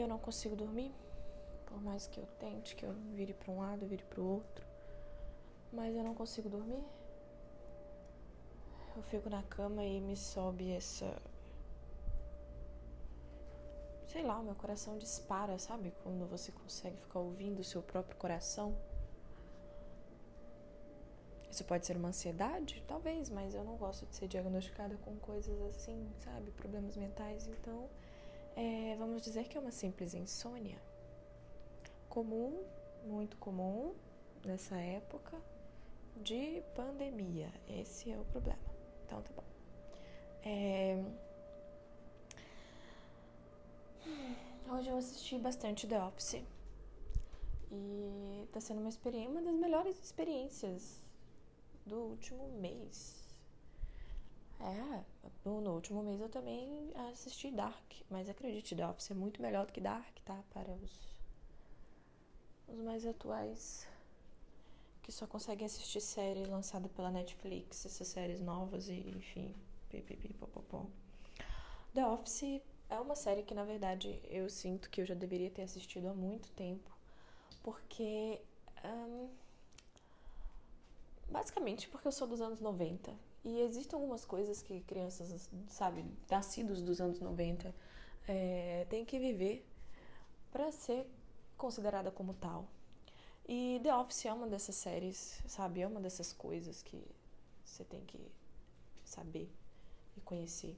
eu não consigo dormir. Por mais que eu tente, que eu vire para um lado, vire para o outro, mas eu não consigo dormir. Eu fico na cama e me sobe essa. Sei lá, o meu coração dispara, sabe? Quando você consegue ficar ouvindo o seu próprio coração. Isso pode ser uma ansiedade? Talvez, mas eu não gosto de ser diagnosticada com coisas assim, sabe? Problemas mentais. Então, é, vamos dizer que é uma simples insônia. Comum, muito comum nessa época de pandemia. Esse é o problema. Então, tá bom. É... Hoje eu assisti bastante The Office. E tá sendo uma experiência, uma das melhores experiências do último mês. É, no último mês eu também assisti Dark, mas acredite, The Office é muito melhor do que Dark, tá? Para os, os mais atuais que só conseguem assistir série lançada pela Netflix, essas séries novas e enfim, pipipipopopó. The Office é uma série que na verdade eu sinto que eu já deveria ter assistido há muito tempo, porque um, Basicamente porque eu sou dos anos 90 e existem algumas coisas que crianças, sabe, nascidos dos anos 90, é, têm que viver para ser considerada como tal. E The Office é uma dessas séries, sabe? É uma dessas coisas que você tem que saber e conhecer.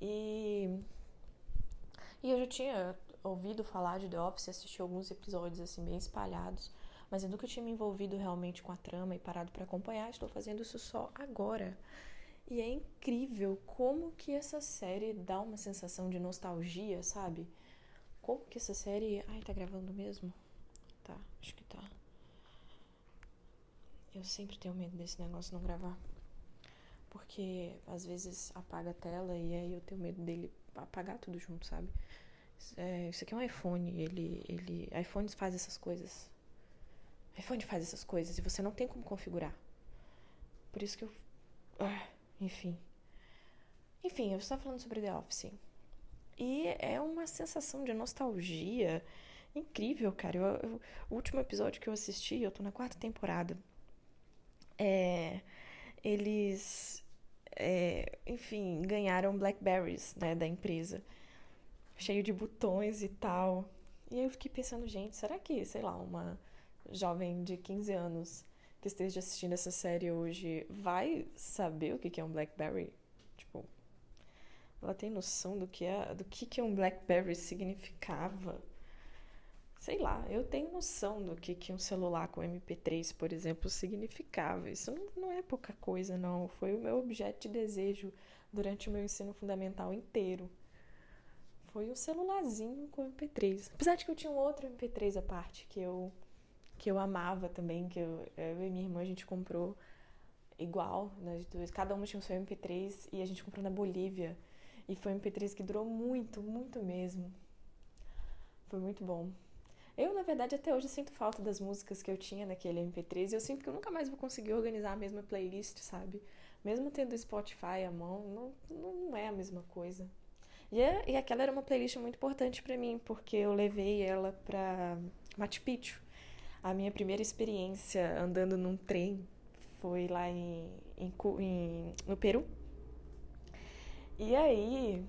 E, e eu já tinha ouvido falar de The Office, assisti alguns episódios assim bem espalhados mas eu nunca tinha me envolvido realmente com a trama e parado para acompanhar. Estou fazendo isso só agora. E é incrível como que essa série dá uma sensação de nostalgia, sabe? Como que essa série. Ai, tá gravando mesmo? Tá, acho que tá. Eu sempre tenho medo desse negócio não gravar. Porque às vezes apaga a tela e aí eu tenho medo dele apagar tudo junto, sabe? É, isso aqui é um iPhone, ele, ele. iPhone faz essas coisas iPhone faz essas coisas e você não tem como configurar. Por isso que eu. Ah, enfim. Enfim, eu estava falando sobre The Office. E é uma sensação de nostalgia incrível, cara. Eu, eu, o último episódio que eu assisti, eu tô na quarta temporada. É, eles, é, enfim, ganharam Blackberries, né, da empresa. Cheio de botões e tal. E aí eu fiquei pensando, gente, será que, sei lá, uma jovem de 15 anos que esteja assistindo essa série hoje vai saber o que é um Blackberry? Tipo, ela tem noção do que é, do que é um Blackberry significava? Sei lá, eu tenho noção do que, que um celular com MP3, por exemplo, significava. Isso não, não é pouca coisa, não. Foi o meu objeto de desejo durante o meu ensino fundamental inteiro. Foi um celularzinho com MP3. Apesar de que eu tinha um outro MP3 à parte, que eu que eu amava também, que eu, eu e minha irmã a gente comprou igual, nós duas, cada uma tinha o seu MP3 e a gente comprou na Bolívia. E foi um MP3 que durou muito, muito mesmo. Foi muito bom. Eu, na verdade, até hoje sinto falta das músicas que eu tinha naquele MP3 e eu sinto que eu nunca mais vou conseguir organizar a mesma playlist, sabe? Mesmo tendo o Spotify à mão, não, não é a mesma coisa. E, é, e aquela era uma playlist muito importante para mim, porque eu levei ela pra Machu Picchu. A minha primeira experiência andando num trem foi lá em, em, em no Peru. E aí,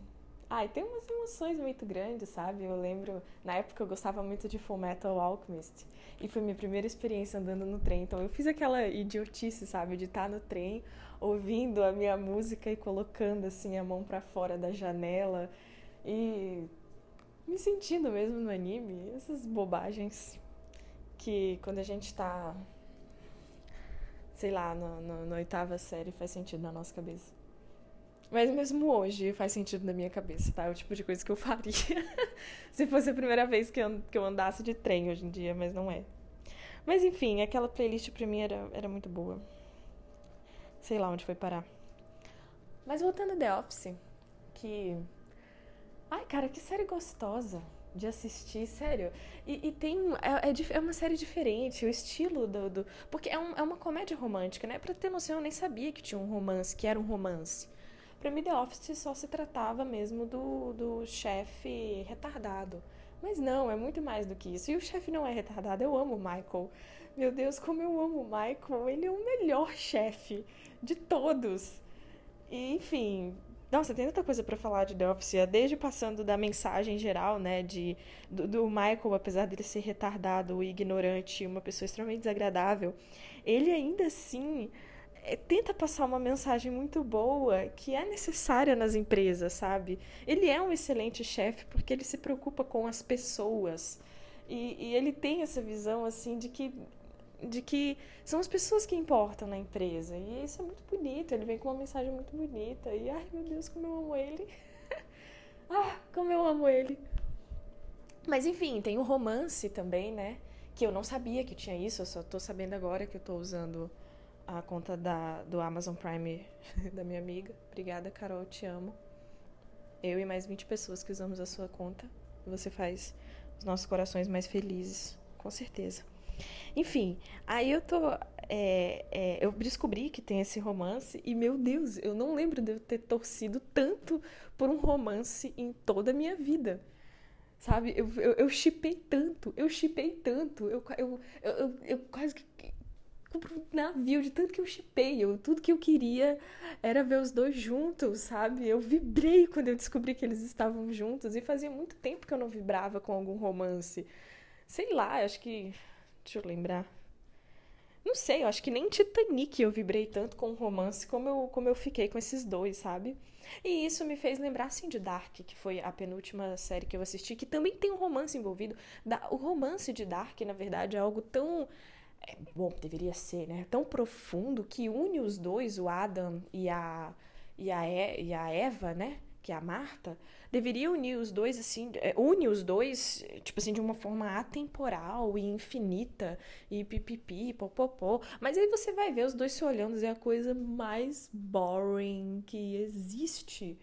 ai, tem umas emoções muito grandes, sabe? Eu lembro, na época eu gostava muito de Full Metal Alchemist. E foi minha primeira experiência andando no trem. Então eu fiz aquela idiotice, sabe? De estar no trem, ouvindo a minha música e colocando assim a mão para fora da janela e me sentindo mesmo no anime. Essas bobagens que quando a gente tá, sei lá, no, na oitava série faz sentido na nossa cabeça. Mas mesmo hoje faz sentido na minha cabeça, tá? É o tipo de coisa que eu faria se fosse a primeira vez que eu, que eu andasse de trem hoje em dia, mas não é. Mas enfim, aquela playlist pra mim era, era muito boa. Sei lá onde foi parar. Mas voltando a The Office, que. Ai, cara, que série gostosa. De assistir, sério. E, e tem. É, é, é, uma série diferente, o estilo do. do porque é, um, é uma comédia romântica, né? Pra ter noção, eu nem sabia que tinha um romance, que era um romance. Pra mim, The Office só se tratava mesmo do, do chefe retardado. Mas não, é muito mais do que isso. E o chefe não é retardado, eu amo o Michael. Meu Deus, como eu amo o Michael. Ele é o melhor chefe de todos. E, enfim, nossa, tem tanta coisa para falar de The Office, é desde passando da mensagem geral, né, de do, do, Michael, apesar dele ser retardado ignorante, uma pessoa extremamente desagradável, ele ainda assim é, tenta passar uma mensagem muito boa que é necessária nas empresas, sabe? Ele é um excelente chefe porque ele se preocupa com as pessoas. E, e ele tem essa visão, assim, de que de que são as pessoas que importam na empresa. E isso é muito bonito, ele vem com uma mensagem muito bonita. E ai meu Deus, como eu amo ele. ah, como eu amo ele. Mas enfim, tem o romance também, né? Que eu não sabia que tinha isso, eu só tô sabendo agora que eu tô usando a conta da, do Amazon Prime da minha amiga. Obrigada, Carol, te amo. Eu e mais 20 pessoas que usamos a sua conta. Você faz os nossos corações mais felizes, com certeza. Enfim, aí eu tô. É, é, eu descobri que tem esse romance e, meu Deus, eu não lembro de eu ter torcido tanto por um romance em toda a minha vida. Sabe? Eu chipei tanto, eu chipei tanto, eu, eu, eu, eu quase que compro um navio de tanto que eu chipei. Eu, tudo que eu queria era ver os dois juntos, sabe? Eu vibrei quando eu descobri que eles estavam juntos e fazia muito tempo que eu não vibrava com algum romance. Sei lá, acho que Deixa eu lembrar. Não sei, eu acho que nem Titanic eu vibrei tanto com o romance como eu, como eu fiquei com esses dois, sabe? E isso me fez lembrar, assim, de Dark, que foi a penúltima série que eu assisti, que também tem um romance envolvido. O romance de Dark, na verdade, é algo tão. É, bom, deveria ser, né? Tão profundo que une os dois, o Adam e a, e a, e a Eva, né? Que é a Marta deveria unir os dois, assim, é, une os dois, tipo assim, de uma forma atemporal e infinita, e pipipi, popopó. Mas aí você vai ver os dois se olhando, é a coisa mais boring que existe.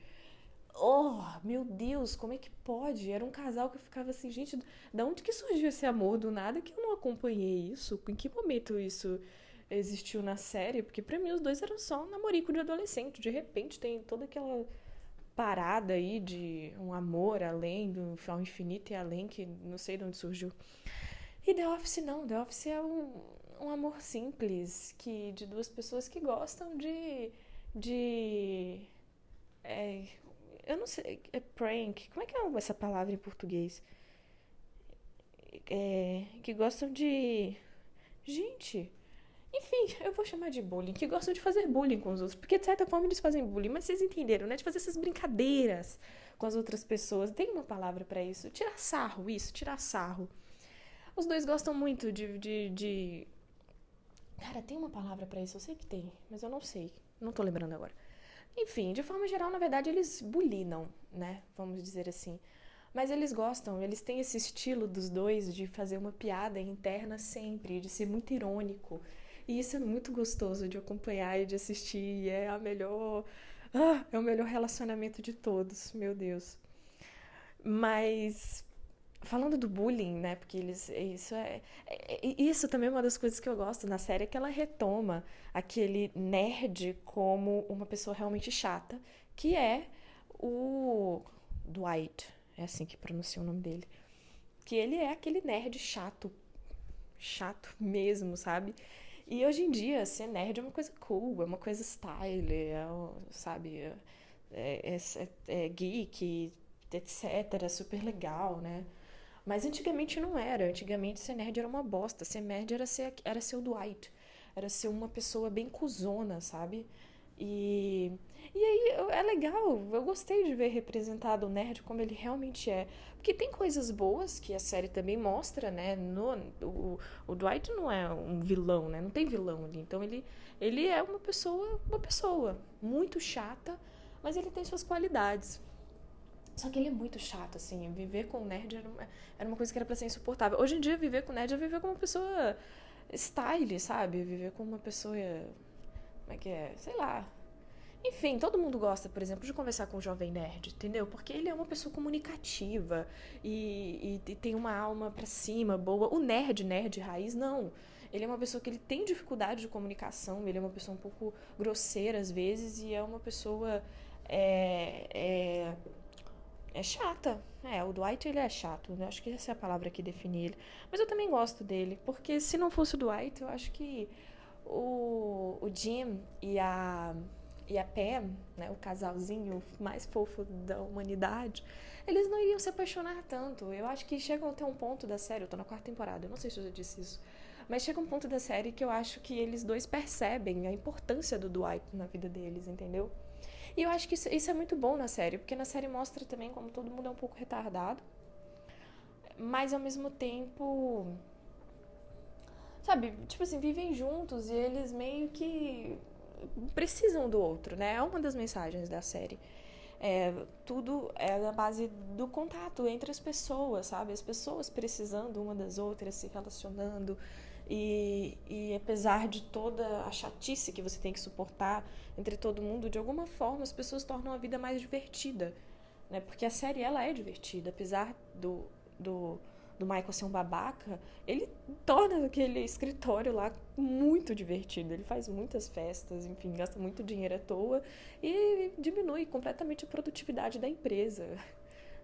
Oh, meu Deus, como é que pode? Era um casal que eu ficava assim, gente, da onde que surgiu esse amor do nada que eu não acompanhei isso? Em que momento isso existiu na série? Porque para mim os dois eram só um namorico de adolescente. De repente tem toda aquela parada aí de um amor além do ao infinito e além que não sei de onde surgiu. E The Office não, The Office é um, um amor simples que de duas pessoas que gostam de de é, eu não sei, é prank. Como é que é essa palavra em português? É, que gostam de gente, enfim, eu vou chamar de bullying, que gostam de fazer bullying com os outros, porque de certa forma eles fazem bullying, mas vocês entenderam, né? De fazer essas brincadeiras com as outras pessoas. Tem uma palavra para isso? Tirar sarro, isso, tirar sarro. Os dois gostam muito de, de, de... Cara, tem uma palavra para isso, eu sei que tem, mas eu não sei, não tô lembrando agora. Enfim, de forma geral, na verdade, eles bulinam, né? Vamos dizer assim. Mas eles gostam, eles têm esse estilo dos dois de fazer uma piada interna sempre, de ser muito irônico, e isso é muito gostoso de acompanhar e de assistir. E é a melhor. Ah, é o melhor relacionamento de todos, meu Deus. Mas falando do bullying, né? Porque eles isso é, é, isso também é uma das coisas que eu gosto na série é que ela retoma aquele nerd como uma pessoa realmente chata, que é o Dwight, é assim que pronuncia o nome dele. Que ele é aquele nerd chato, chato mesmo, sabe? E hoje em dia, ser nerd é uma coisa cool, é uma coisa style, é, sabe? É, é, é, é geek, etc. Super legal, né? Mas antigamente não era. Antigamente ser nerd era uma bosta. Ser nerd era ser, era ser o Dwight. Era ser uma pessoa bem cuzona, sabe? E, e aí é legal, eu gostei de ver representado o nerd como ele realmente é. Porque tem coisas boas que a série também mostra, né? No, o, o Dwight não é um vilão, né? Não tem vilão ali. Então ele, ele é uma pessoa, uma pessoa muito chata, mas ele tem suas qualidades. Só que ele é muito chato, assim. Viver com nerd era uma, era uma coisa que era pra ser insuportável. Hoje em dia, viver com nerd é viver com uma pessoa style, sabe? Viver com uma pessoa como é que é? Sei lá. Enfim, todo mundo gosta, por exemplo, de conversar com o jovem nerd, entendeu? Porque ele é uma pessoa comunicativa e, e, e tem uma alma pra cima, boa. O nerd, nerd raiz, não. Ele é uma pessoa que ele tem dificuldade de comunicação, ele é uma pessoa um pouco grosseira às vezes e é uma pessoa é, é, é chata. É, o Dwight ele é chato, né? Acho que essa é a palavra que define ele. Mas eu também gosto dele, porque se não fosse o Dwight, eu acho que o, o Jim e a e a Pam, né, o casalzinho mais fofo da humanidade, eles não iriam se apaixonar tanto. Eu acho que chega até um ponto da série, eu tô na quarta temporada, eu não sei se eu já disse isso, mas chega um ponto da série que eu acho que eles dois percebem a importância do Dwight na vida deles, entendeu? E eu acho que isso, isso é muito bom na série, porque na série mostra também como todo mundo é um pouco retardado, mas ao mesmo tempo sabe, tipo assim, vivem juntos e eles meio que precisam do outro, né? É uma das mensagens da série. É, tudo é na base do contato entre as pessoas, sabe? As pessoas precisando uma das outras, se relacionando. E, e apesar de toda a chatice que você tem que suportar entre todo mundo, de alguma forma as pessoas tornam a vida mais divertida, né? Porque a série ela é divertida, apesar do, do do Michael ser um babaca, ele torna aquele escritório lá muito divertido. Ele faz muitas festas, enfim, gasta muito dinheiro à toa e diminui completamente a produtividade da empresa.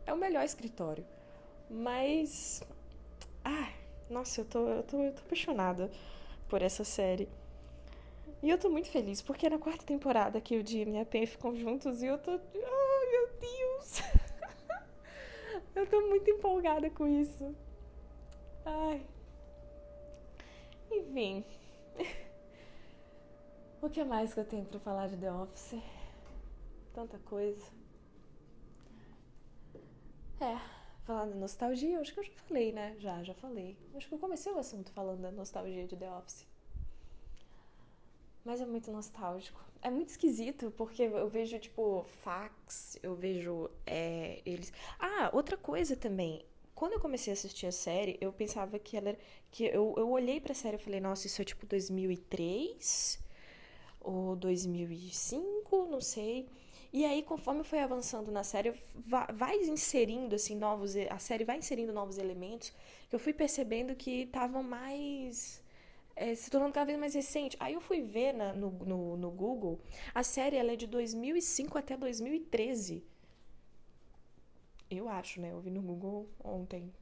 É o melhor escritório. Mas. Ai, nossa, eu tô, eu tô, eu tô apaixonada por essa série. E eu tô muito feliz, porque é na quarta temporada que o Jim e a Pen ficam juntos e eu tô. Oh, meu Deus! eu tô muito empolgada com isso. Ai. Enfim. o que mais que eu tenho para falar de The Office? Tanta coisa. É, falar da nostalgia, acho que eu já falei, né? Já, já falei. Acho que eu comecei o assunto falando da nostalgia de The Office. Mas é muito nostálgico. É muito esquisito, porque eu vejo, tipo, fax, eu vejo é, eles. Ah, outra coisa também quando eu comecei a assistir a série, eu pensava que ela era, que eu, eu olhei pra série e falei, nossa, isso é tipo 2003 ou 2005, não sei. E aí, conforme foi avançando na série, vai, inserindo assim novos, a série vai inserindo novos elementos que eu fui percebendo que estavam mais é, se tornando cada vez mais recente. Aí eu fui ver na, no, no, no Google, a série ela é de 2005 até 2013. Eu acho, né? Eu vi no Google ontem.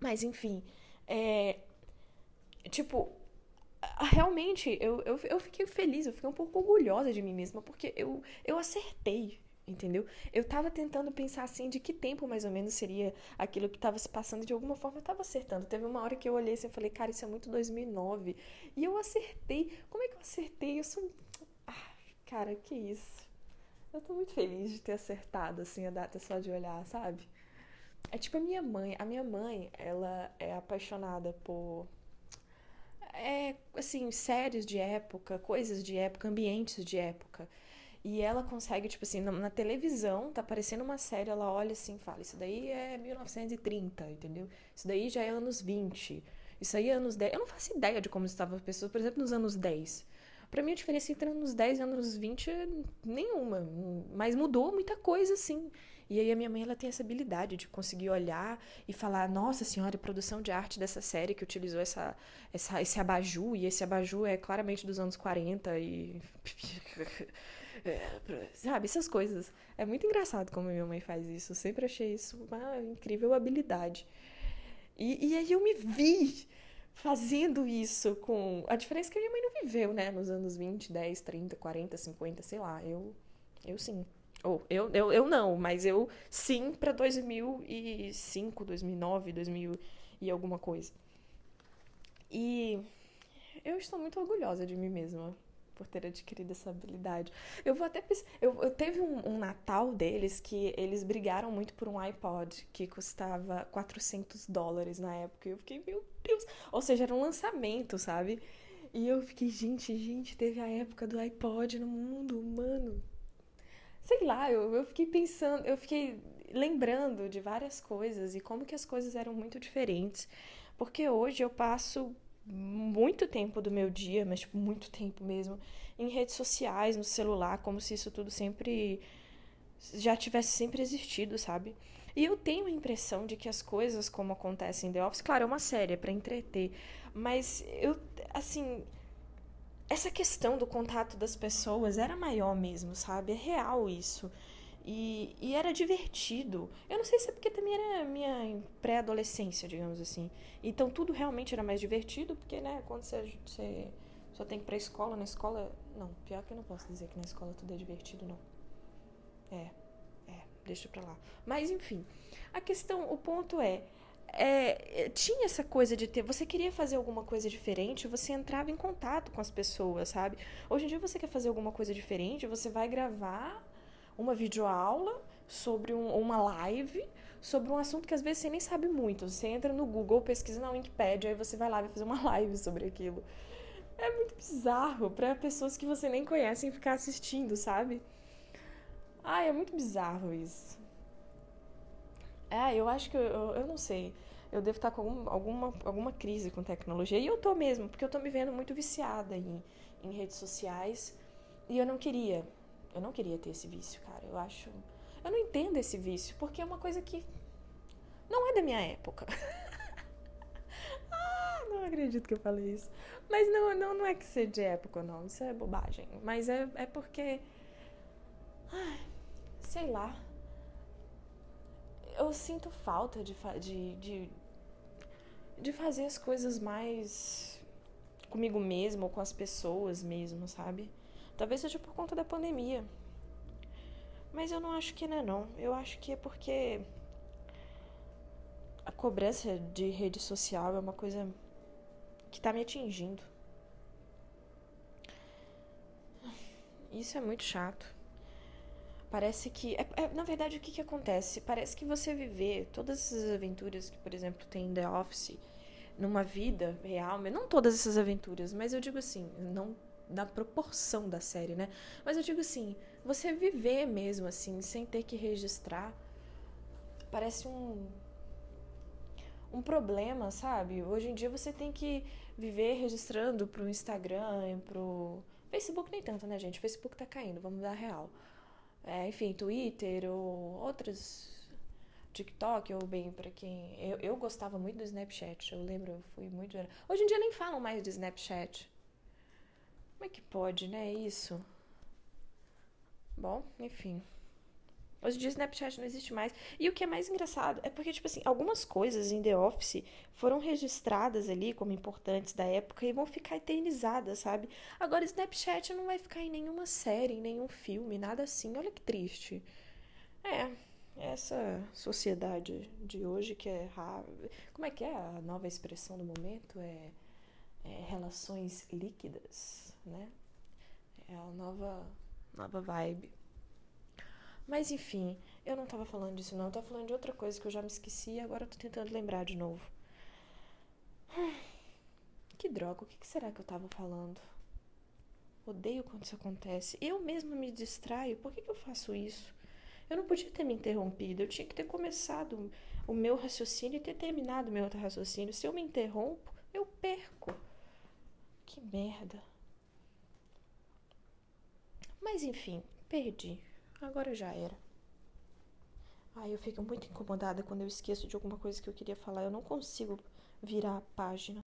Mas, enfim. É, tipo, realmente, eu, eu, eu fiquei feliz, eu fiquei um pouco orgulhosa de mim mesma, porque eu, eu acertei, entendeu? Eu tava tentando pensar assim, de que tempo mais ou menos seria aquilo que tava se passando, de alguma forma eu tava acertando. Teve uma hora que eu olhei assim e falei, cara, isso é muito 2009. E eu acertei. Como é que eu acertei? Eu sou. Ah, cara, que isso. Eu tô muito feliz de ter acertado, assim, a data só de olhar, sabe? É tipo a minha mãe. A minha mãe, ela é apaixonada por. É, assim, séries de época, coisas de época, ambientes de época. E ela consegue, tipo assim, na, televisão, tá aparecendo uma série, ela olha assim fala: Isso daí é 1930, entendeu? Isso daí já é anos 20. Isso aí é anos 10. Eu não faço ideia de como estavam as pessoas, por exemplo, nos anos 10. Para mim, a diferença entre anos 10 e anos 20 é nenhuma. Mas mudou muita coisa, sim. E aí a minha mãe ela tem essa habilidade de conseguir olhar e falar, nossa senhora, a produção de arte dessa série que utilizou essa, essa, esse abajur, e esse abajur é claramente dos anos 40 e. Sabe, essas coisas. É muito engraçado como minha mãe faz isso. Eu sempre achei isso uma incrível habilidade. E, e aí eu me vi fazendo isso com. A diferença é que minha mãe não viveu, né? Nos anos 20, 10, 30, 40, 50, sei lá. Eu, eu sim. Ou eu, eu, eu não, mas eu sim para 2005, 2009, 2000 e alguma coisa. E eu estou muito orgulhosa de mim mesma por ter adquirido essa habilidade. Eu vou até eu, eu teve um, um, Natal deles que eles brigaram muito por um iPod que custava 400 dólares na época. E eu fiquei, meu Deus! Ou seja, era um lançamento, sabe? E eu fiquei, gente, gente, teve a época do iPod no mundo, mano. Sei lá, eu, eu fiquei pensando, eu fiquei lembrando de várias coisas e como que as coisas eram muito diferentes. Porque hoje eu passo muito tempo do meu dia, mas tipo, muito tempo mesmo, em redes sociais, no celular, como se isso tudo sempre já tivesse sempre existido, sabe? E eu tenho a impressão de que as coisas como acontecem em The Office, claro, é uma série, é pra entreter, mas eu, assim, essa questão do contato das pessoas era maior mesmo, sabe? É real isso. E, e era divertido. Eu não sei se é porque também era minha pré-adolescência, digamos assim. Então tudo realmente era mais divertido, porque, né, quando você, você só tem que ir pra escola, na escola. Não, pior que eu não posso dizer que na escola tudo é divertido, não. É, é, deixa pra lá. Mas enfim, a questão, o ponto é, é, tinha essa coisa de ter. Você queria fazer alguma coisa diferente, você entrava em contato com as pessoas, sabe? Hoje em dia você quer fazer alguma coisa diferente, você vai gravar uma videoaula sobre um, uma live sobre um assunto que às vezes você nem sabe muito. Você entra no Google, pesquisa na Wikipedia, aí você vai lá e fazer uma live sobre aquilo. É muito bizarro para pessoas que você nem conhece ficar assistindo, sabe? Ai, é muito bizarro isso. É, eu acho que eu, eu, eu não sei. Eu devo estar com algum, alguma, alguma crise com tecnologia. E eu tô mesmo, porque eu tô me vendo muito viciada em, em redes sociais. E eu não queria. Eu não queria ter esse vício, cara. Eu acho. Eu não entendo esse vício, porque é uma coisa que não é da minha época. ah, não acredito que eu falei isso. Mas não, não, não é que seja de época, não. Isso é bobagem. Mas é, é porque. Ai, sei lá. Eu sinto falta de, de, de, de fazer as coisas mais comigo mesmo, ou com as pessoas mesmo, sabe? Talvez seja por conta da pandemia. Mas eu não acho que não é não. Eu acho que é porque a cobrança de rede social é uma coisa que tá me atingindo. Isso é muito chato. Parece que. É, é, na verdade, o que, que acontece? Parece que você viver todas essas aventuras que, por exemplo, tem em The Office, numa vida real, não todas essas aventuras, mas eu digo assim, não na proporção da série, né? Mas eu digo assim, você viver mesmo assim, sem ter que registrar, parece um um problema, sabe? Hoje em dia você tem que viver registrando pro Instagram, pro Facebook nem tanto, né, gente? O Facebook tá caindo, vamos dar real. É, enfim, Twitter ou outras TikTok ou bem para quem eu, eu gostava muito do Snapchat. Eu lembro, eu fui muito Hoje em dia nem falam mais de Snapchat. Como é que pode, né? Isso. Bom, enfim. Hoje em dia Snapchat não existe mais. E o que é mais engraçado é porque, tipo assim, algumas coisas em The Office foram registradas ali como importantes da época e vão ficar eternizadas, sabe? Agora, Snapchat não vai ficar em nenhuma série, em nenhum filme, nada assim. Olha que triste. É, essa sociedade de hoje que é. Como é que é a nova expressão do momento? É, é relações líquidas né? É a nova, nova vibe. Mas enfim, eu não tava falando disso não, eu tava falando de outra coisa que eu já me esqueci e agora eu tô tentando lembrar de novo. Que droga, o que será que eu tava falando? Odeio quando isso acontece. Eu mesma me distraio, por que, que eu faço isso? Eu não podia ter me interrompido, eu tinha que ter começado o meu raciocínio e ter terminado o meu outro raciocínio. Se eu me interrompo. Que merda. Mas enfim, perdi. Agora já era. Ai, eu fico muito incomodada quando eu esqueço de alguma coisa que eu queria falar. Eu não consigo virar a página.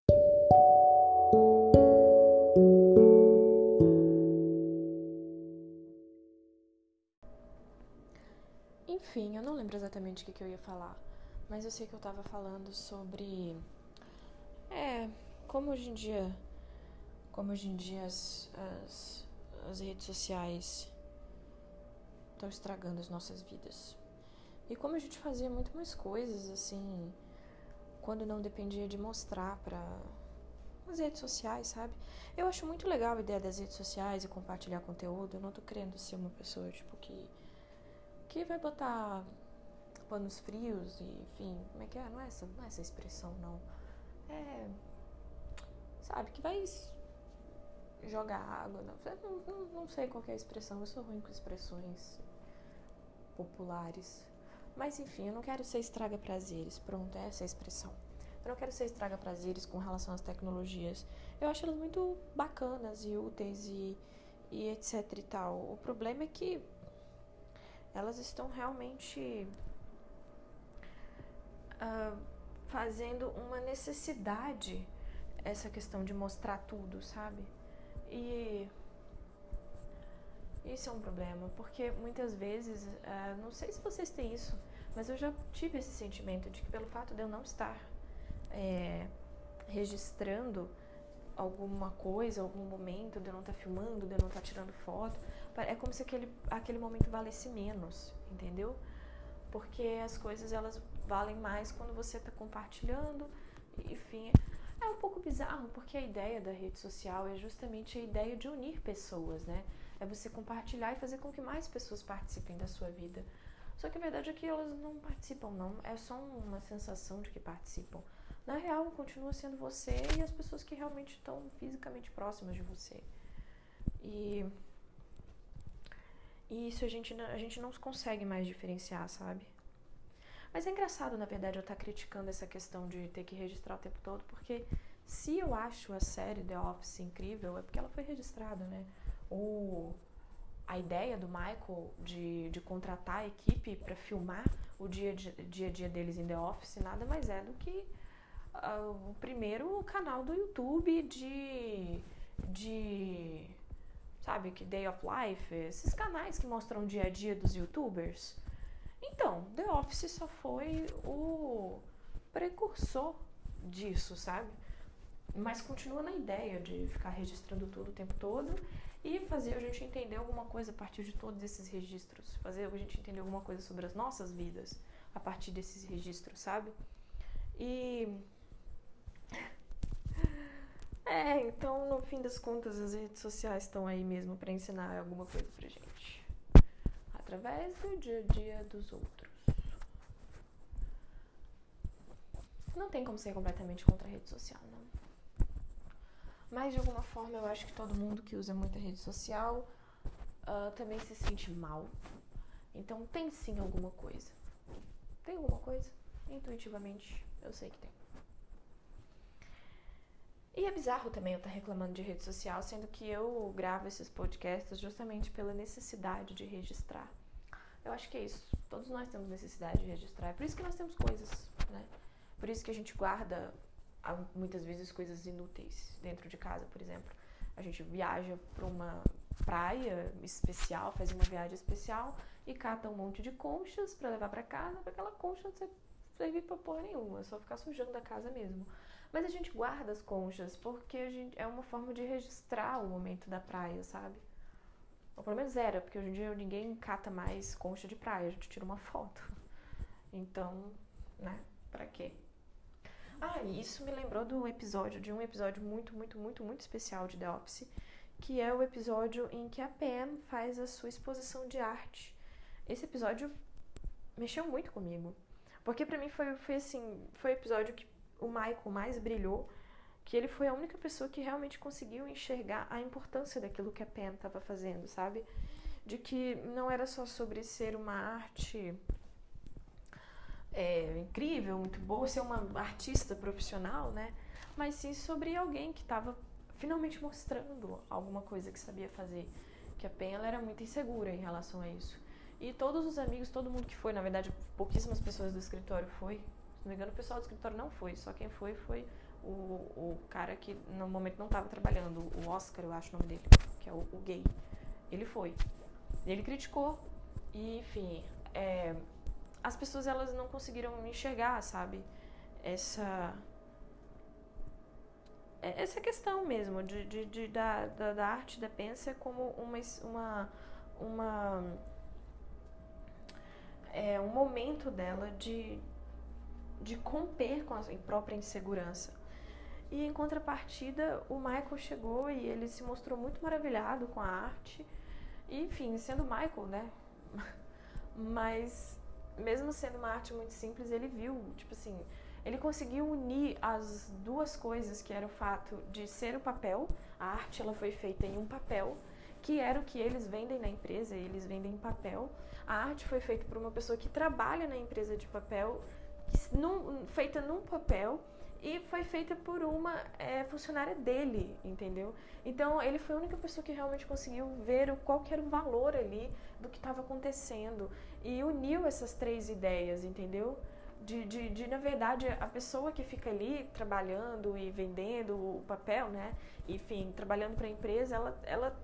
Enfim, eu não lembro exatamente o que, que eu ia falar. Mas eu sei que eu tava falando sobre. É, como hoje em dia. Como hoje em dia as, as as redes sociais estão estragando as nossas vidas. E como a gente fazia muito mais coisas assim, quando não dependia de mostrar para as redes sociais, sabe? Eu acho muito legal a ideia das redes sociais e compartilhar conteúdo. Eu não tô querendo ser uma pessoa tipo que que vai botar panos frios e enfim, como é que é? Não é essa, não é essa expressão não. É sabe que vai jogar água. Não, não, não sei qual é a expressão, eu sou ruim com expressões populares. Mas enfim, eu não quero ser estraga prazeres. Pronto, é essa a expressão. Eu não quero ser estraga prazeres com relação às tecnologias. Eu acho elas muito bacanas e úteis e, e etc e tal. O problema é que elas estão realmente uh, fazendo uma necessidade essa questão de mostrar tudo, sabe? E isso é um problema, porque muitas vezes, uh, não sei se vocês têm isso, mas eu já tive esse sentimento de que pelo fato de eu não estar é, registrando alguma coisa, algum momento, de eu não estar filmando, de eu não estar tirando foto, é como se aquele, aquele momento valesse menos, entendeu? Porque as coisas elas valem mais quando você está compartilhando, enfim. É um pouco bizarro, porque a ideia da rede social é justamente a ideia de unir pessoas, né? É você compartilhar e fazer com que mais pessoas participem da sua vida. Só que a verdade é que elas não participam, não. É só uma sensação de que participam. Na real, continua sendo você e as pessoas que realmente estão fisicamente próximas de você. E, e isso a gente, a gente não consegue mais diferenciar, sabe? Mas é engraçado, na verdade, eu estar tá criticando essa questão de ter que registrar o tempo todo, porque se eu acho a série The Office incrível, é porque ela foi registrada, né? O, a ideia do Michael de, de contratar a equipe para filmar o dia, dia a dia deles em The Office nada mais é do que uh, o primeiro canal do YouTube de. de. sabe, que Day of Life, esses canais que mostram o dia a dia dos youtubers. Então, The Office só foi o precursor disso, sabe? Mas continua na ideia de ficar registrando tudo o tempo todo e fazer a gente entender alguma coisa a partir de todos esses registros, fazer a gente entender alguma coisa sobre as nossas vidas a partir desses registros, sabe? E é, então no fim das contas as redes sociais estão aí mesmo para ensinar alguma coisa pra gente, através do dia a dia dos outros. Não tem como ser completamente contra a rede social, não. Mas de alguma forma eu acho que todo mundo que usa muita rede social uh, também se sente mal. Então tem sim alguma coisa. Tem alguma coisa? Intuitivamente eu sei que tem. E é bizarro também eu estar tá reclamando de rede social, sendo que eu gravo esses podcasts justamente pela necessidade de registrar. Eu acho que é isso. Todos nós temos necessidade de registrar. É por isso que nós temos coisas, né? Por isso que a gente guarda muitas vezes coisas inúteis dentro de casa, por exemplo. A gente viaja para uma praia especial, faz uma viagem especial e cata um monte de conchas para levar para casa, para aquela concha não servir para porra nenhuma, é só ficar sujando a casa mesmo. Mas a gente guarda as conchas porque a gente, é uma forma de registrar o momento da praia, sabe? Ou pelo menos era, porque hoje em dia ninguém cata mais concha de praia, a gente tira uma foto. Então, né, pra quê? Ah, e isso me lembrou do episódio, de um episódio muito, muito, muito, muito especial de The Office, que é o episódio em que a Pam faz a sua exposição de arte. Esse episódio mexeu muito comigo. Porque para mim foi, foi assim, foi o episódio que o Michael mais brilhou, que ele foi a única pessoa que realmente conseguiu enxergar a importância daquilo que a Pam estava fazendo, sabe? De que não era só sobre ser uma arte é, incrível, muito boa, ser uma artista profissional, né? Mas sim sobre alguém que estava finalmente mostrando alguma coisa que sabia fazer. Que a Pen era muito insegura em relação a isso. E todos os amigos, todo mundo que foi, na verdade, pouquíssimas pessoas do escritório foi. Se não me engano, o pessoal do escritório não foi, só quem foi foi o, o cara que no momento não estava trabalhando, o Oscar, eu acho o nome dele, que é o, o gay. Ele foi. Ele criticou. E, enfim, é, as pessoas elas não conseguiram enxergar, sabe? Essa é, essa questão mesmo de, de, de da, da, da, arte da pensa como uma uma uma é um momento dela de de romper com a própria insegurança e em contrapartida o Michael chegou e ele se mostrou muito maravilhado com a arte e, enfim sendo Michael né mas mesmo sendo uma arte muito simples, ele viu, tipo assim, ele conseguiu unir as duas coisas, que era o fato de ser o papel, a arte ela foi feita em um papel, que era o que eles vendem na empresa, eles vendem em papel. A arte foi feita por uma pessoa que trabalha na empresa de papel, num, feita num papel e foi feita por uma é, funcionária dele, entendeu? Então ele foi a única pessoa que realmente conseguiu ver o, qual que era o valor ali do que estava acontecendo e uniu essas três ideias, entendeu? De, de, de, na verdade, a pessoa que fica ali trabalhando e vendendo o papel, né? Enfim, trabalhando para a empresa, ela, ela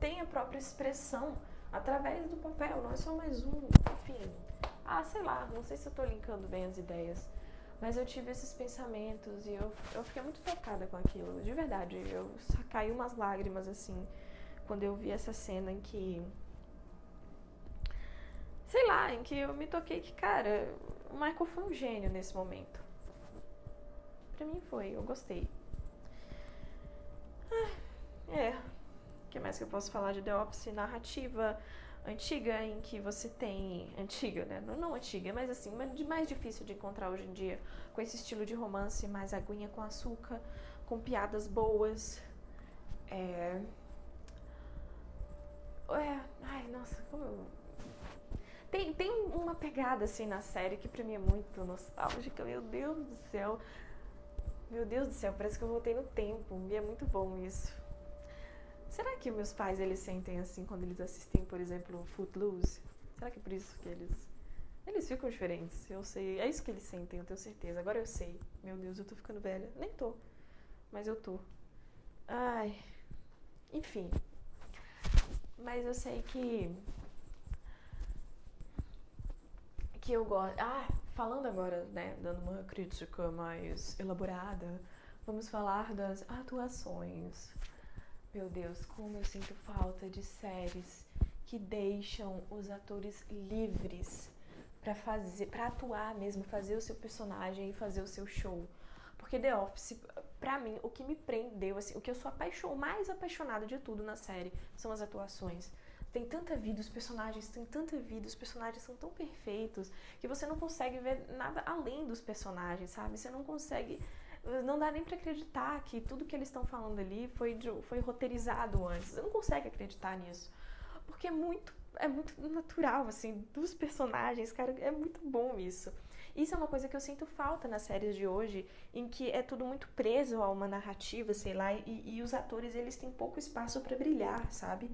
tem a própria expressão através do papel, não é só mais um, enfim. Ah, sei lá, não sei se eu estou linkando bem as ideias. Mas eu tive esses pensamentos e eu, eu fiquei muito tocada com aquilo. De verdade, eu caiu umas lágrimas assim quando eu vi essa cena em que. Sei lá, em que eu me toquei que, cara, o Michael foi um gênio nesse momento. Pra mim foi, eu gostei. Ah, é. O que mais que eu posso falar de The Office? Narrativa antiga em que você tem antiga, né? Não, não antiga, mas assim, de mais difícil de encontrar hoje em dia, com esse estilo de romance mais aguinha com açúcar, com piadas boas. É... é... Ai, nossa, como eu... Tem, tem uma pegada assim na série que pra mim é muito nostálgica, meu Deus do céu. Meu Deus do céu, parece que eu voltei no tempo. E é muito bom isso. Será que meus pais eles sentem assim quando eles assistem, por exemplo, Footloose? Será que é por isso que eles eles ficam diferentes? Eu sei, é isso que eles sentem, eu tenho certeza. Agora eu sei. Meu Deus, eu tô ficando velha. Nem tô, mas eu tô. Ai. Enfim. Mas eu sei que que eu gosto. Ah, falando agora, né, dando uma crítica mais elaborada, vamos falar das atuações. Meu Deus, como eu sinto falta de séries que deixam os atores livres para fazer, para atuar mesmo, fazer o seu personagem e fazer o seu show. Porque The Office, pra mim, o que me prendeu, assim, o que eu sou apaixon, mais apaixonada de tudo na série são as atuações. Tem tanta vida, os personagens têm tanta vida, os personagens são tão perfeitos que você não consegue ver nada além dos personagens, sabe? Você não consegue não dá nem para acreditar que tudo que eles estão falando ali foi, foi roteirizado antes. Você não consegue acreditar nisso. Porque é muito, é muito natural, assim, dos personagens, cara, é muito bom isso. Isso é uma coisa que eu sinto falta nas séries de hoje, em que é tudo muito preso a uma narrativa, sei lá, e, e os atores, eles têm pouco espaço para brilhar, sabe?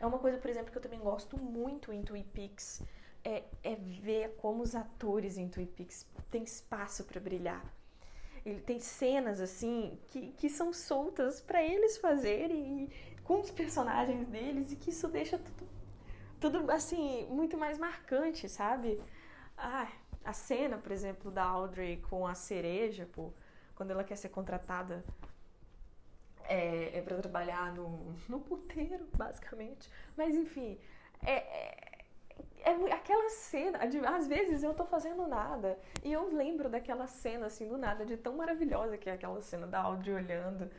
É uma coisa, por exemplo, que eu também gosto muito em Twin Peaks, é, é ver como os atores em Twin Peaks têm espaço para brilhar ele tem cenas assim que, que são soltas para eles fazerem com os personagens deles e que isso deixa tudo, tudo assim muito mais marcante, sabe? Ah, a cena, por exemplo, da Audrey com a cereja, pô, quando ela quer ser contratada é, é para trabalhar no, no puteiro, basicamente. Mas enfim, é, é é aquela cena, às vezes eu tô fazendo nada e eu lembro daquela cena assim do nada, de tão maravilhosa que é aquela cena da Audrey olhando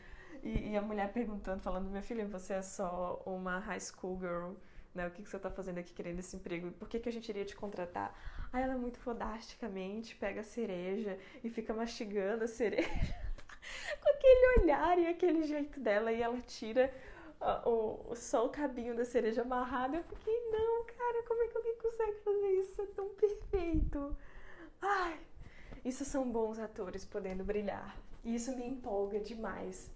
e, e, a mulher perguntando, falando: Minha filha, você é só uma high school girl, né? O que, que você tá fazendo aqui querendo esse emprego? Por que, que a gente iria te contratar? Aí ela, muito fodasticamente, pega a cereja e fica mastigando a cereja com aquele olhar e aquele jeito dela e ela tira o, só o cabinho da cereja amarrado. Eu fiquei, não, cara, como é que alguém consegue fazer isso? É tão perfeito. Ai, isso são bons atores podendo brilhar. E isso me empolga demais.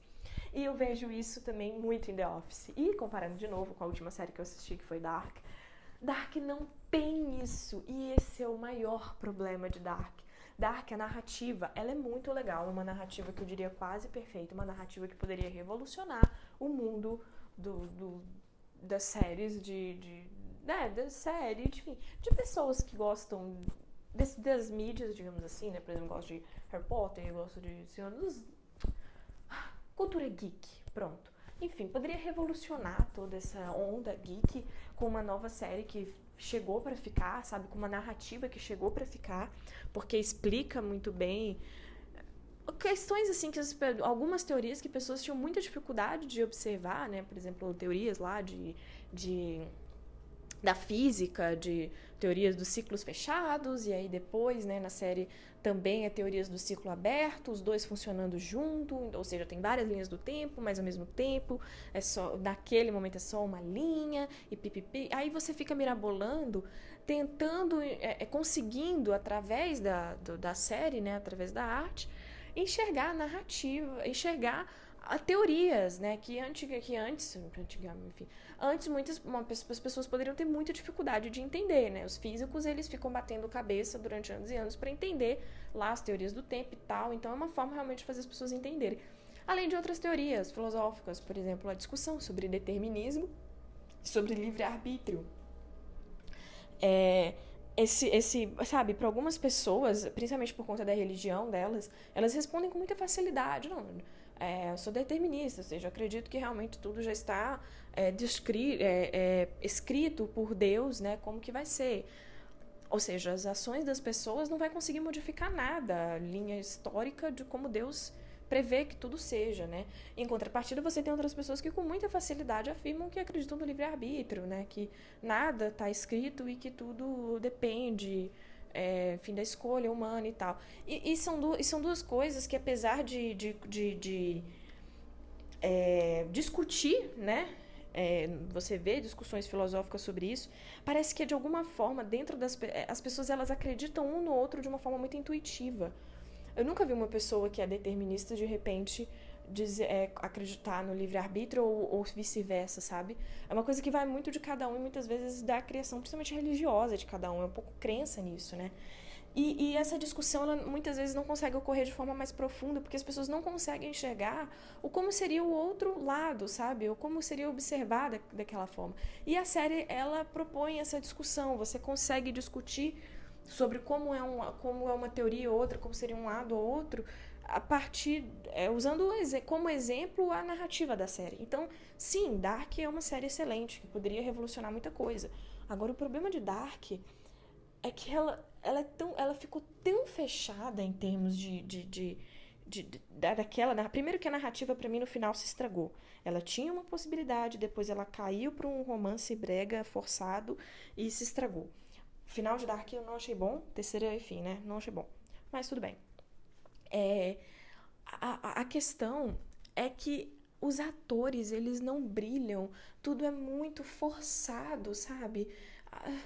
E eu vejo isso também muito em The Office. E comparando de novo com a última série que eu assisti, que foi Dark, Dark não tem isso. E esse é o maior problema de Dark. Dark, a narrativa, ela é muito legal, uma narrativa que eu diria quase perfeita, uma narrativa que poderia revolucionar o mundo do, do das séries de, de né, da série, enfim, de pessoas que gostam desse, das mídias, digamos assim, né? Por exemplo, gosto de Harry Potter, gosto de Senhor dos... Cultura geek, pronto. Enfim, poderia revolucionar toda essa onda geek com uma nova série que chegou para ficar, sabe, com uma narrativa que chegou para ficar, porque explica muito bem questões assim que as, algumas teorias que pessoas tinham muita dificuldade de observar, né? Por exemplo, teorias lá de, de da física, de teorias dos ciclos fechados, e aí depois, né, na série também é teorias do ciclo aberto, os dois funcionando junto, ou seja, tem várias linhas do tempo, mas ao mesmo tempo é só naquele momento é só uma linha e pipipi. Aí você fica mirabolando, tentando, é, é conseguindo através da, do, da série, né, através da arte, enxergar a narrativa, enxergar a teorias, né? Que, antiga, que antes, enfim, antes muitas uma, as pessoas poderiam ter muita dificuldade de entender, né? Os físicos eles ficam batendo cabeça durante anos e anos para entender lá as teorias do tempo e tal. Então é uma forma realmente de fazer as pessoas entenderem. Além de outras teorias filosóficas, por exemplo, a discussão sobre determinismo, sobre livre arbítrio. É, esse, esse, sabe, para algumas pessoas, principalmente por conta da religião delas, elas respondem com muita facilidade. Não, é, eu sou determinista, ou seja, acredito que realmente tudo já está é, descri é, é, escrito por Deus, né, como que vai ser. Ou seja, as ações das pessoas não vai conseguir modificar nada, a linha histórica de como Deus prevê que tudo seja, né? Em contrapartida, você tem outras pessoas que com muita facilidade afirmam que acreditam no livre-arbítrio, né? Que nada está escrito e que tudo depende é, fim da escolha humana e tal. E, e, são, du e são duas coisas que, apesar de, de, de, de é, discutir, né? É, você vê discussões filosóficas sobre isso, parece que de alguma forma dentro das as pessoas elas acreditam um no outro de uma forma muito intuitiva. Eu nunca vi uma pessoa que é determinista de repente dizer, é, acreditar no livre-arbítrio ou, ou vice-versa, sabe? É uma coisa que vai muito de cada um e muitas vezes da criação, principalmente religiosa de cada um. É um pouco crença nisso, né? E, e, essa discussão, ela, muitas vezes, não consegue ocorrer de forma mais profunda, porque as pessoas não conseguem enxergar o como seria o outro lado, sabe? Ou como seria observada daquela forma. E a série, ela propõe essa discussão. Você consegue discutir sobre como é, um, como é uma teoria ou outra, como seria um lado ou outro, a partir é, usando como exemplo a narrativa da série. Então, sim, Dark é uma série excelente que poderia revolucionar muita coisa. Agora, o problema de Dark é que ela, ela, é tão, ela ficou tão fechada em termos de, de, de, de, de daquela. Primeiro que a narrativa para mim no final se estragou. Ela tinha uma possibilidade, depois ela caiu para um romance brega forçado e se estragou. Final de Dark eu não achei bom, terceira, enfim, né? Não achei bom. Mas tudo bem. É, a, a questão é que os atores, eles não brilham, tudo é muito forçado, sabe? Ah,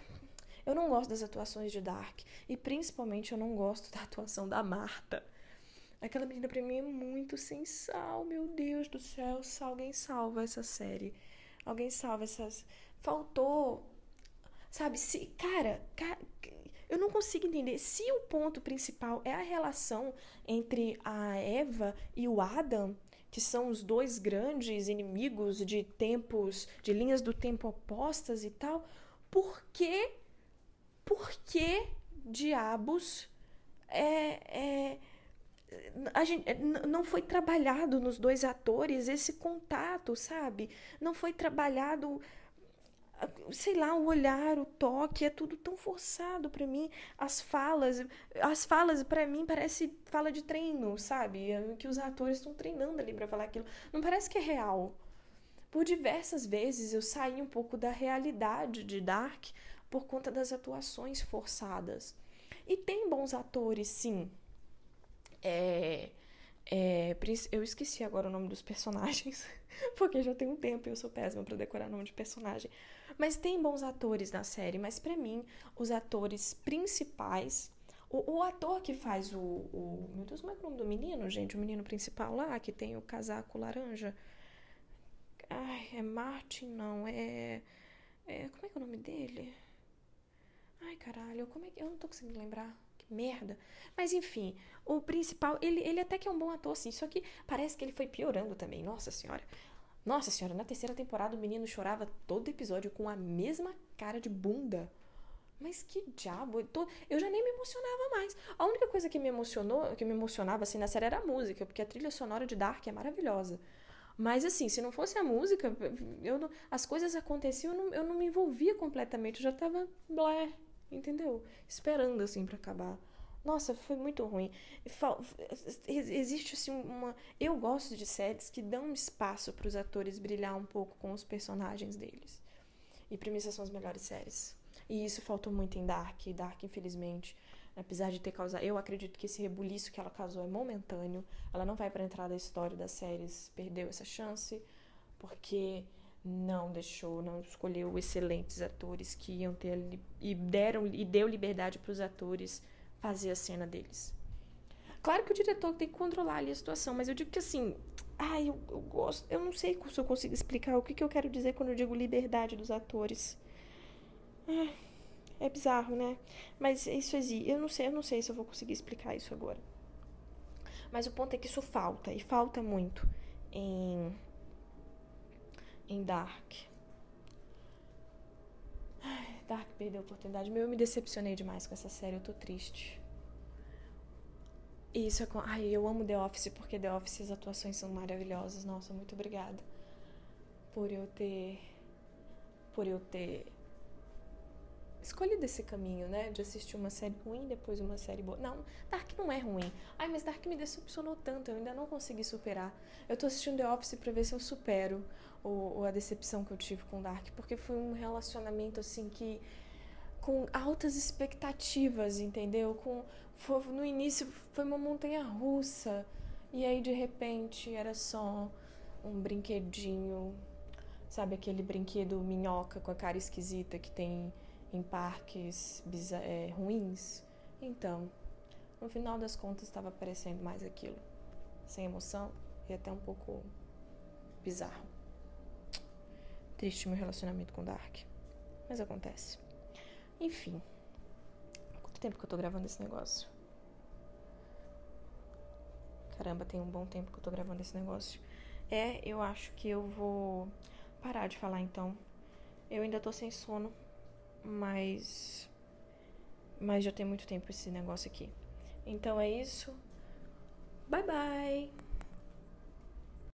eu não gosto das atuações de Dark, e principalmente eu não gosto da atuação da Marta. Aquela menina pra mim é muito sem sal, meu Deus do céu, alguém salva essa série. Alguém salva essas. Faltou. Sabe, se. Cara, eu não consigo entender se o ponto principal é a relação entre a Eva e o Adam, que são os dois grandes inimigos de tempos, de linhas do tempo opostas e tal. Por que, por que diabos é, é a gente, não foi trabalhado nos dois atores esse contato, sabe? Não foi trabalhado sei lá, o olhar, o toque, é tudo tão forçado para mim. As falas, as falas para mim parece fala de treino, sabe? É que os atores estão treinando ali para falar aquilo. Não parece que é real. Por diversas vezes eu saí um pouco da realidade de Dark por conta das atuações forçadas. E tem bons atores, sim. É, é, eu esqueci agora o nome dos personagens, porque já tem um tempo e eu sou péssima para decorar nome de personagem. Mas tem bons atores na série, mas para mim, os atores principais. O, o, ator que faz o, o. Meu Deus, como é, é o nome do menino, gente? O menino principal lá, que tem o casaco laranja. Ai, é Martin, não, é. é como é que é o nome dele? Ai, caralho, como é que. Eu não tô conseguindo lembrar. Merda. Mas enfim, o principal, ele, ele até que é um bom ator, sim. Só que parece que ele foi piorando também. Nossa senhora. Nossa senhora, na terceira temporada o menino chorava todo episódio com a mesma cara de bunda. Mas que diabo? Eu já nem me emocionava mais. A única coisa que me emocionou, que me emocionava assim na série era a música, porque a trilha sonora de Dark é maravilhosa. Mas assim, se não fosse a música, eu não, as coisas aconteciam, eu não, eu não me envolvia completamente, eu já tava blé, entendeu? Esperando assim para acabar. Nossa, foi muito ruim. Existe assim uma. Eu gosto de séries que dão espaço para os atores brilhar um pouco com os personagens deles. E pra mim essas são as melhores séries. E isso faltou muito em Dark. Dark, infelizmente, apesar de ter causado. Eu acredito que esse rebuliço que ela causou é momentâneo. Ela não vai para entrar da história das séries. Perdeu essa chance. Porque não deixou, não escolheu excelentes atores que iam ter e deram e deu liberdade para os atores fazer a cena deles. Claro que o diretor tem que controlar ali a situação, mas eu digo que assim, ai, eu, eu gosto, eu não sei se eu consigo explicar o que, que eu quero dizer quando eu digo liberdade dos atores. É, é bizarro, né? Mas isso existe. Eu não sei, eu não sei se eu vou conseguir explicar isso agora. Mas o ponto é que isso falta, e falta muito em, em Dark. Dark perdeu a oportunidade. Meu, eu me decepcionei demais com essa série, eu tô triste. E isso é com. Ai, eu amo The Office porque The Office as atuações são maravilhosas. Nossa, muito obrigada por eu ter. Por eu ter escolhido esse caminho, né? De assistir uma série ruim, depois uma série boa. Não, Dark não é ruim. Ai, mas Dark me decepcionou tanto, eu ainda não consegui superar. Eu tô assistindo The Office pra ver se eu supero o, a decepção que eu tive com Dark, porque foi um relacionamento assim que. com altas expectativas, entendeu? Com, foi, no início foi uma montanha russa, e aí de repente era só um brinquedinho. Sabe aquele brinquedo minhoca com a cara esquisita que tem em parques é, ruins. Então, no final das contas, estava parecendo mais aquilo. Sem emoção e até um pouco bizarro. Triste meu relacionamento com Dark. Mas acontece. Enfim. Quanto tempo que eu tô gravando esse negócio? Caramba, tem um bom tempo que eu tô gravando esse negócio. É, eu acho que eu vou parar de falar então. Eu ainda tô sem sono mas mas já tem muito tempo esse negócio aqui. Então é isso. Bye bye.